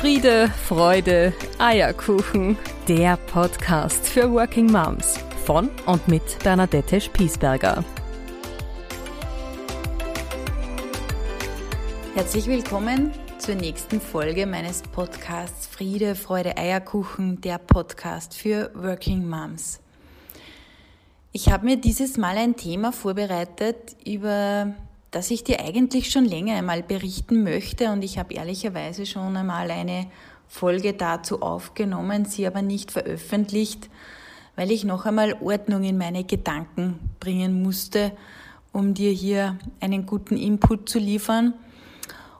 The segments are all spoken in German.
Friede, Freude, Eierkuchen. Der Podcast für Working Moms von und mit Bernadette Spiesberger. Herzlich willkommen zur nächsten Folge meines Podcasts Friede, Freude, Eierkuchen, der Podcast für Working Moms. Ich habe mir dieses Mal ein Thema vorbereitet, über das ich dir eigentlich schon länger einmal berichten möchte und ich habe ehrlicherweise schon einmal eine Folge dazu aufgenommen, sie aber nicht veröffentlicht, weil ich noch einmal Ordnung in meine Gedanken bringen musste, um dir hier einen guten Input zu liefern.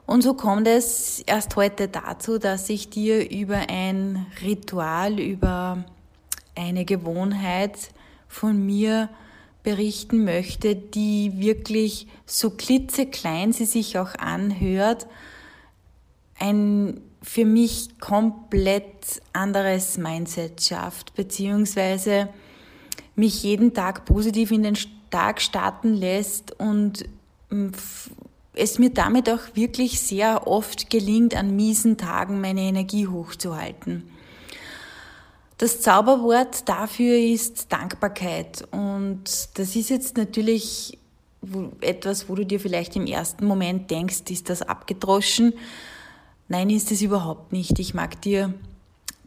Und so kommt es erst heute dazu, dass ich dir über ein Ritual, über eine Gewohnheit von mir berichten möchte, die wirklich so klitzeklein sie sich auch anhört, ein für mich komplett anderes Mindset schafft, beziehungsweise mich jeden Tag positiv in den Tag starten lässt und es mir damit auch wirklich sehr oft gelingt, an miesen Tagen meine Energie hochzuhalten. Das Zauberwort dafür ist Dankbarkeit. Und das ist jetzt natürlich etwas, wo du dir vielleicht im ersten Moment denkst, ist das abgedroschen? Nein, ist es überhaupt nicht. Ich mag dir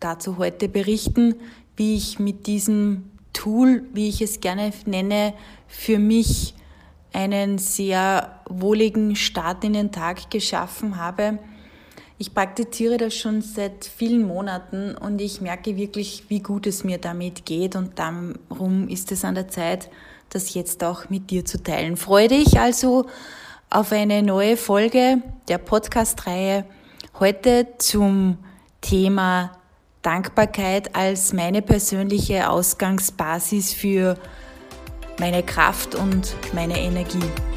dazu heute berichten, wie ich mit diesem Tool, wie ich es gerne nenne, für mich einen sehr wohligen Start in den Tag geschaffen habe ich praktiziere das schon seit vielen Monaten und ich merke wirklich, wie gut es mir damit geht und darum ist es an der Zeit, das jetzt auch mit dir zu teilen. Freue dich also auf eine neue Folge der Podcast-Reihe heute zum Thema Dankbarkeit als meine persönliche Ausgangsbasis für meine Kraft und meine Energie.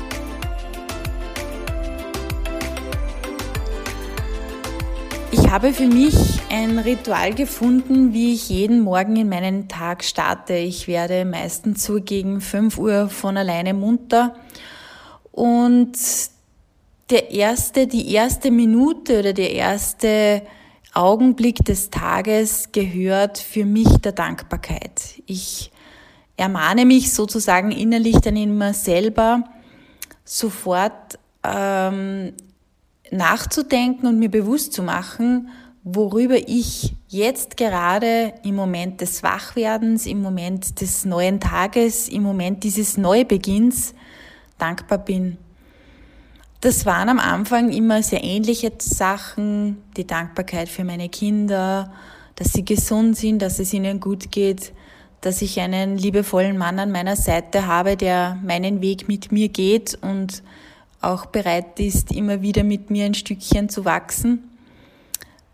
Ich habe für mich ein Ritual gefunden, wie ich jeden Morgen in meinen Tag starte. Ich werde meistens so gegen 5 Uhr von alleine munter und der erste, die erste Minute oder der erste Augenblick des Tages gehört für mich der Dankbarkeit. Ich ermahne mich sozusagen innerlich dann immer selber, sofort ähm, nachzudenken und mir bewusst zu machen, worüber ich jetzt gerade im Moment des Wachwerdens, im Moment des neuen Tages, im Moment dieses Neubeginns dankbar bin. Das waren am Anfang immer sehr ähnliche Sachen, die Dankbarkeit für meine Kinder, dass sie gesund sind, dass es ihnen gut geht, dass ich einen liebevollen Mann an meiner Seite habe, der meinen Weg mit mir geht und auch bereit ist, immer wieder mit mir ein Stückchen zu wachsen.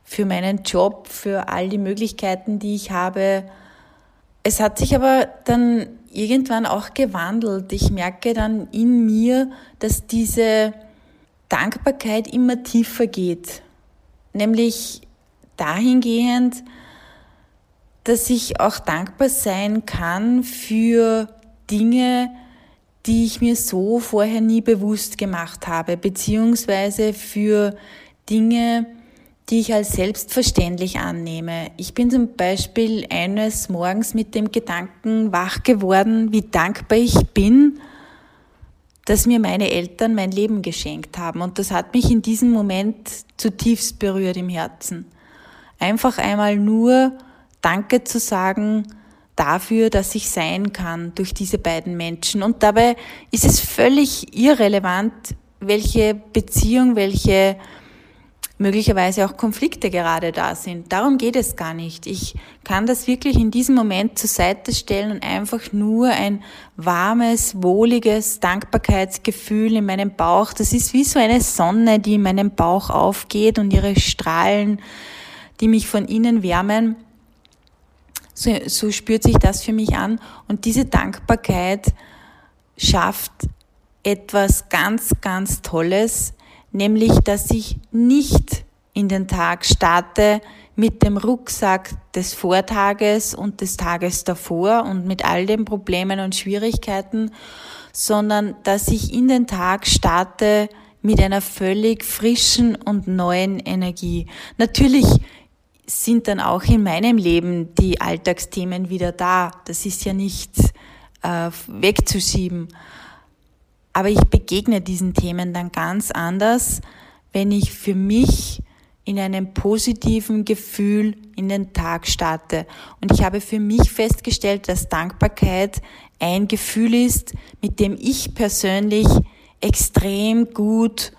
Für meinen Job, für all die Möglichkeiten, die ich habe. Es hat sich aber dann irgendwann auch gewandelt. Ich merke dann in mir, dass diese Dankbarkeit immer tiefer geht. Nämlich dahingehend, dass ich auch dankbar sein kann für Dinge, die ich mir so vorher nie bewusst gemacht habe, beziehungsweise für Dinge, die ich als selbstverständlich annehme. Ich bin zum Beispiel eines Morgens mit dem Gedanken wach geworden, wie dankbar ich bin, dass mir meine Eltern mein Leben geschenkt haben. Und das hat mich in diesem Moment zutiefst berührt im Herzen. Einfach einmal nur Danke zu sagen, dafür, dass ich sein kann durch diese beiden Menschen. Und dabei ist es völlig irrelevant, welche Beziehung, welche möglicherweise auch Konflikte gerade da sind. Darum geht es gar nicht. Ich kann das wirklich in diesem Moment zur Seite stellen und einfach nur ein warmes, wohliges Dankbarkeitsgefühl in meinem Bauch. Das ist wie so eine Sonne, die in meinem Bauch aufgeht und ihre Strahlen, die mich von innen wärmen so, so spürt sich das für mich an. Und diese Dankbarkeit schafft etwas ganz, ganz Tolles, nämlich dass ich nicht in den Tag starte mit dem Rucksack des Vortages und des Tages davor und mit all den Problemen und Schwierigkeiten, sondern dass ich in den Tag starte mit einer völlig frischen und neuen Energie. Natürlich sind dann auch in meinem Leben die Alltagsthemen wieder da. Das ist ja nicht äh, wegzuschieben. Aber ich begegne diesen Themen dann ganz anders, wenn ich für mich in einem positiven Gefühl in den Tag starte. Und ich habe für mich festgestellt, dass Dankbarkeit ein Gefühl ist, mit dem ich persönlich extrem gut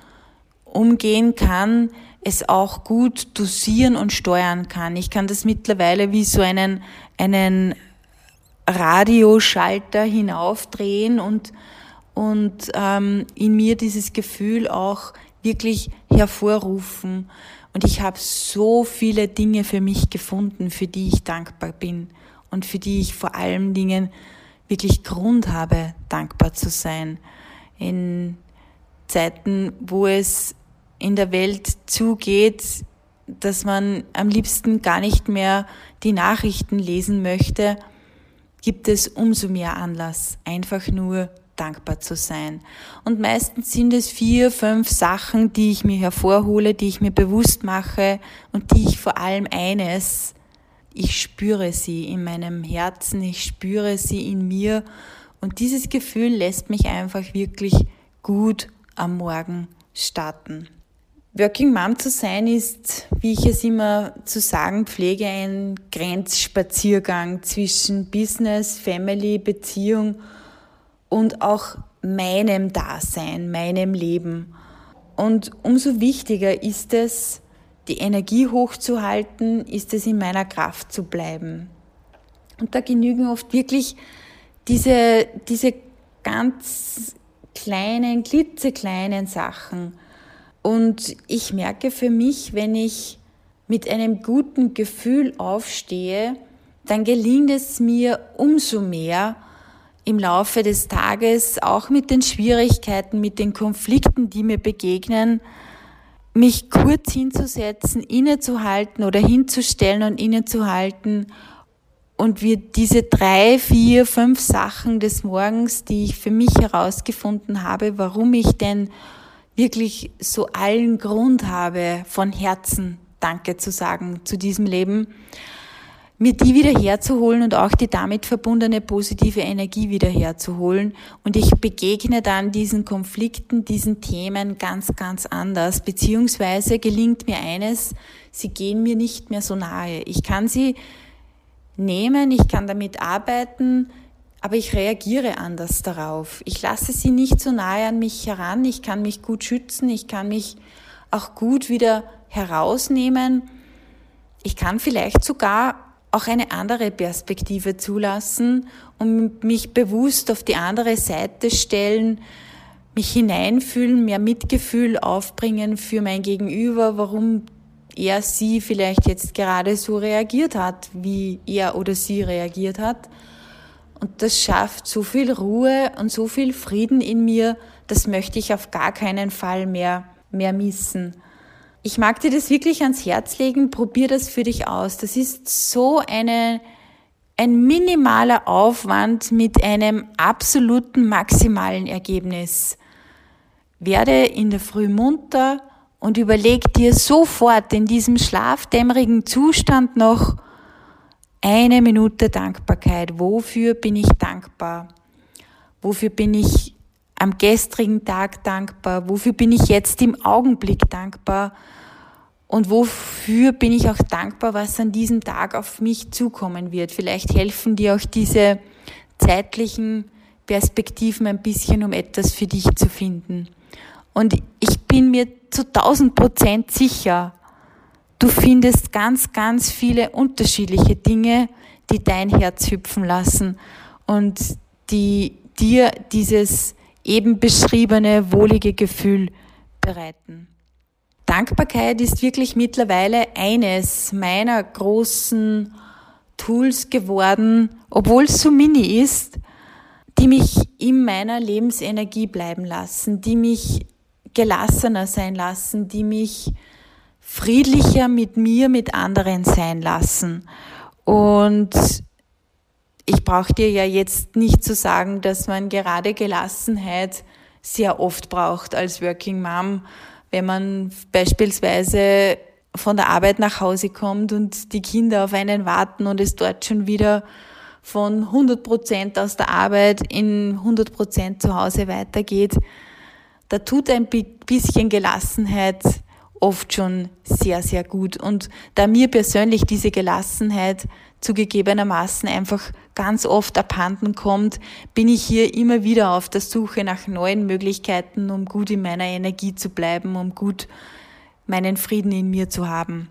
umgehen kann, es auch gut dosieren und steuern kann. Ich kann das mittlerweile wie so einen, einen Radioschalter hinaufdrehen und, und ähm, in mir dieses Gefühl auch wirklich hervorrufen. Und ich habe so viele Dinge für mich gefunden, für die ich dankbar bin und für die ich vor allen Dingen wirklich Grund habe, dankbar zu sein. In Zeiten, wo es in der Welt zugeht, dass man am liebsten gar nicht mehr die Nachrichten lesen möchte, gibt es umso mehr Anlass, einfach nur dankbar zu sein. Und meistens sind es vier, fünf Sachen, die ich mir hervorhole, die ich mir bewusst mache und die ich vor allem eines, ich spüre sie in meinem Herzen, ich spüre sie in mir und dieses Gefühl lässt mich einfach wirklich gut am Morgen starten. Working Mom zu sein ist, wie ich es immer zu sagen pflege, ein Grenzspaziergang zwischen Business, Family, Beziehung und auch meinem Dasein, meinem Leben. Und umso wichtiger ist es, die Energie hochzuhalten, ist es in meiner Kraft zu bleiben. Und da genügen oft wirklich diese, diese ganz kleinen, klitzekleinen Sachen. Und ich merke für mich, wenn ich mit einem guten Gefühl aufstehe, dann gelingt es mir umso mehr, im Laufe des Tages, auch mit den Schwierigkeiten, mit den Konflikten, die mir begegnen, mich kurz hinzusetzen, innezuhalten oder hinzustellen und innezuhalten und wir diese drei, vier, fünf Sachen des Morgens, die ich für mich herausgefunden habe, warum ich denn wirklich so allen Grund habe, von Herzen Danke zu sagen zu diesem Leben, mir die wieder herzuholen und auch die damit verbundene positive Energie wieder herzuholen. Und ich begegne dann diesen Konflikten, diesen Themen ganz, ganz anders. Beziehungsweise gelingt mir eines, sie gehen mir nicht mehr so nahe. Ich kann sie nehmen, ich kann damit arbeiten, aber ich reagiere anders darauf. Ich lasse sie nicht so nahe an mich heran, ich kann mich gut schützen, ich kann mich auch gut wieder herausnehmen. Ich kann vielleicht sogar auch eine andere Perspektive zulassen und mich bewusst auf die andere Seite stellen, mich hineinfühlen, mehr Mitgefühl aufbringen für mein Gegenüber, warum er sie vielleicht jetzt gerade so reagiert hat, wie er oder sie reagiert hat. Und das schafft so viel Ruhe und so viel Frieden in mir, das möchte ich auf gar keinen Fall mehr, mehr missen. Ich mag dir das wirklich ans Herz legen, probier das für dich aus. Das ist so eine, ein minimaler Aufwand mit einem absoluten maximalen Ergebnis. Werde in der Früh munter und überleg dir sofort in diesem schlafdämmerigen Zustand noch eine Minute Dankbarkeit. Wofür bin ich dankbar? Wofür bin ich am gestrigen Tag dankbar? Wofür bin ich jetzt im Augenblick dankbar? Und wofür bin ich auch dankbar, was an diesem Tag auf mich zukommen wird? Vielleicht helfen dir auch diese zeitlichen Perspektiven ein bisschen, um etwas für dich zu finden. Und ich bin mir zu 1000 Prozent sicher, du findest ganz, ganz viele unterschiedliche Dinge, die dein Herz hüpfen lassen und die dir dieses eben beschriebene wohlige Gefühl bereiten. Dankbarkeit ist wirklich mittlerweile eines meiner großen Tools geworden, obwohl es so mini ist, die mich in meiner Lebensenergie bleiben lassen, die mich gelassener sein lassen, die mich friedlicher mit mir, mit anderen sein lassen. Und ich brauche dir ja jetzt nicht zu sagen, dass man gerade Gelassenheit sehr oft braucht als Working Mom, wenn man beispielsweise von der Arbeit nach Hause kommt und die Kinder auf einen warten und es dort schon wieder von 100 Prozent aus der Arbeit in 100 Prozent zu Hause weitergeht. Da tut ein bisschen Gelassenheit oft schon sehr, sehr gut. Und da mir persönlich diese Gelassenheit zugegebenermaßen einfach ganz oft abhanden kommt, bin ich hier immer wieder auf der Suche nach neuen Möglichkeiten, um gut in meiner Energie zu bleiben, um gut meinen Frieden in mir zu haben.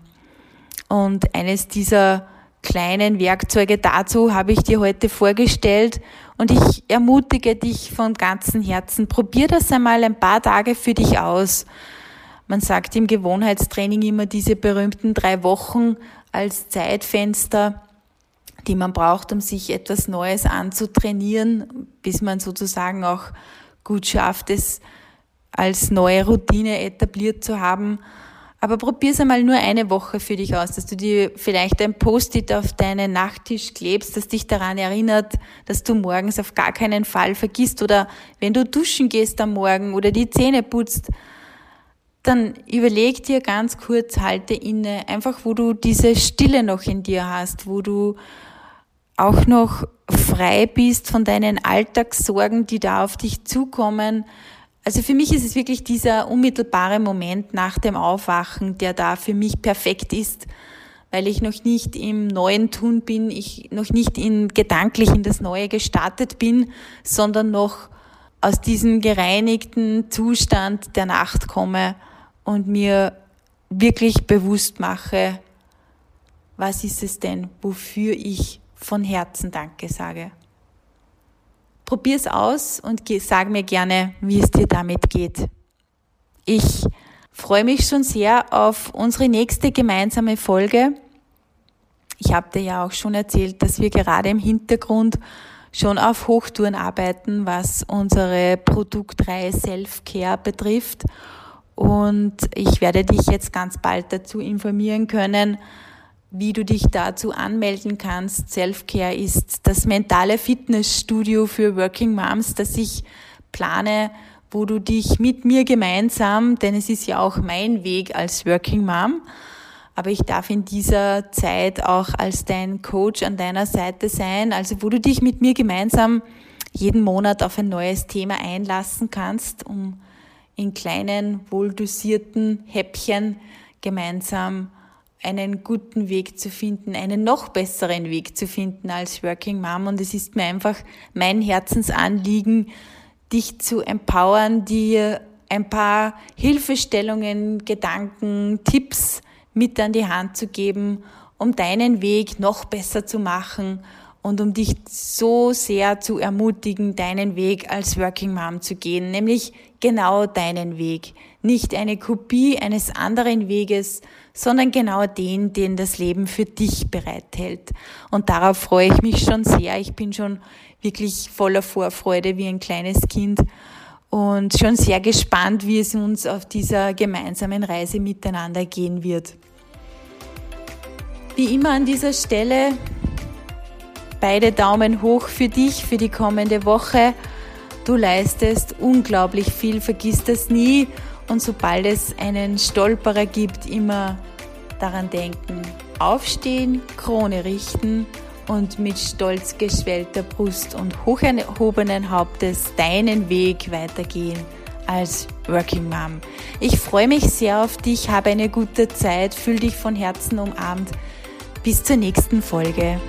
Und eines dieser kleinen Werkzeuge dazu habe ich dir heute vorgestellt und ich ermutige dich von ganzem Herzen, probier das einmal ein paar Tage für dich aus. Man sagt im Gewohnheitstraining immer diese berühmten drei Wochen als Zeitfenster, die man braucht, um sich etwas Neues anzutrainieren, bis man sozusagen auch gut schafft, es als neue Routine etabliert zu haben. Aber probier es einmal nur eine Woche für dich aus, dass du dir vielleicht ein Post-it auf deinen Nachttisch klebst, das dich daran erinnert, dass du morgens auf gar keinen Fall vergisst oder wenn du duschen gehst am Morgen oder die Zähne putzt, dann überleg dir ganz kurz, halte inne, einfach wo du diese Stille noch in dir hast, wo du auch noch frei bist von deinen Alltagssorgen, die da auf dich zukommen. Also für mich ist es wirklich dieser unmittelbare Moment nach dem Aufwachen, der da für mich perfekt ist, weil ich noch nicht im neuen Tun bin, ich noch nicht in, gedanklich in das Neue gestartet bin, sondern noch aus diesem gereinigten Zustand der Nacht komme und mir wirklich bewusst mache, was ist es denn, wofür ich von Herzen Danke sage. Probier's aus und sag mir gerne, wie es dir damit geht. Ich freue mich schon sehr auf unsere nächste gemeinsame Folge. Ich habe dir ja auch schon erzählt, dass wir gerade im Hintergrund schon auf Hochtouren arbeiten, was unsere Produktreihe Self-Care betrifft. Und ich werde dich jetzt ganz bald dazu informieren können, wie du dich dazu anmelden kannst. Selfcare ist das mentale Fitnessstudio für Working Moms, das ich plane, wo du dich mit mir gemeinsam, denn es ist ja auch mein Weg als Working Mom, aber ich darf in dieser Zeit auch als dein Coach an deiner Seite sein, also wo du dich mit mir gemeinsam jeden Monat auf ein neues Thema einlassen kannst, um in kleinen, wohldosierten Häppchen gemeinsam einen guten Weg zu finden, einen noch besseren Weg zu finden als Working Mom. Und es ist mir einfach mein Herzensanliegen, dich zu empowern, dir ein paar Hilfestellungen, Gedanken, Tipps mit an die Hand zu geben, um deinen Weg noch besser zu machen und um dich so sehr zu ermutigen, deinen Weg als Working Mom zu gehen, nämlich genau deinen Weg, nicht eine Kopie eines anderen Weges, sondern genau den, den das Leben für dich bereithält. Und darauf freue ich mich schon sehr. Ich bin schon wirklich voller Vorfreude wie ein kleines Kind und schon sehr gespannt, wie es uns auf dieser gemeinsamen Reise miteinander gehen wird. Wie immer an dieser Stelle beide Daumen hoch für dich, für die kommende Woche. Du leistest unglaublich viel, vergiss das nie und sobald es einen Stolperer gibt, immer daran denken, aufstehen, Krone richten und mit stolz geschwellter Brust und hoch erhobenen Hauptes deinen Weg weitergehen als Working Mom. Ich freue mich sehr auf dich, habe eine gute Zeit, fühl dich von Herzen umarmt. Bis zur nächsten Folge.